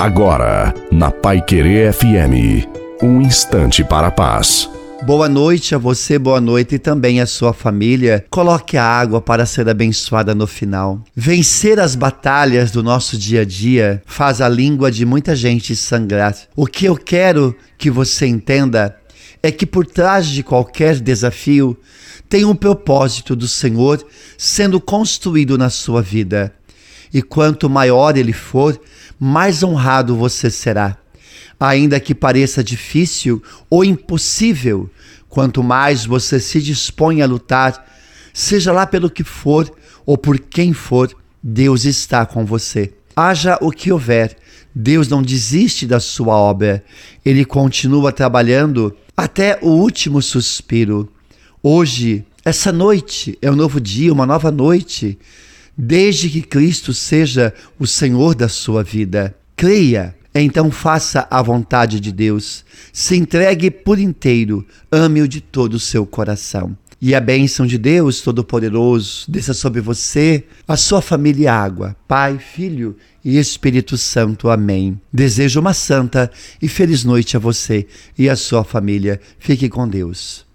Agora, na Pai Querer FM, um instante para a paz. Boa noite a você, boa noite e também a sua família. Coloque a água para ser abençoada no final. Vencer as batalhas do nosso dia a dia faz a língua de muita gente sangrar. O que eu quero que você entenda é que por trás de qualquer desafio tem um propósito do Senhor sendo construído na sua vida. E quanto maior ele for, mais honrado você será. Ainda que pareça difícil ou impossível, quanto mais você se dispõe a lutar, seja lá pelo que for ou por quem for, Deus está com você. Haja o que houver, Deus não desiste da sua obra, ele continua trabalhando até o último suspiro. Hoje, essa noite é um novo dia, uma nova noite desde que Cristo seja o Senhor da sua vida. Creia, então faça a vontade de Deus, se entregue por inteiro, ame-o de todo o seu coração. E a bênção de Deus Todo-Poderoso desça sobre você, a sua família e água, Pai, Filho e Espírito Santo. Amém. Desejo uma santa e feliz noite a você e a sua família. Fique com Deus.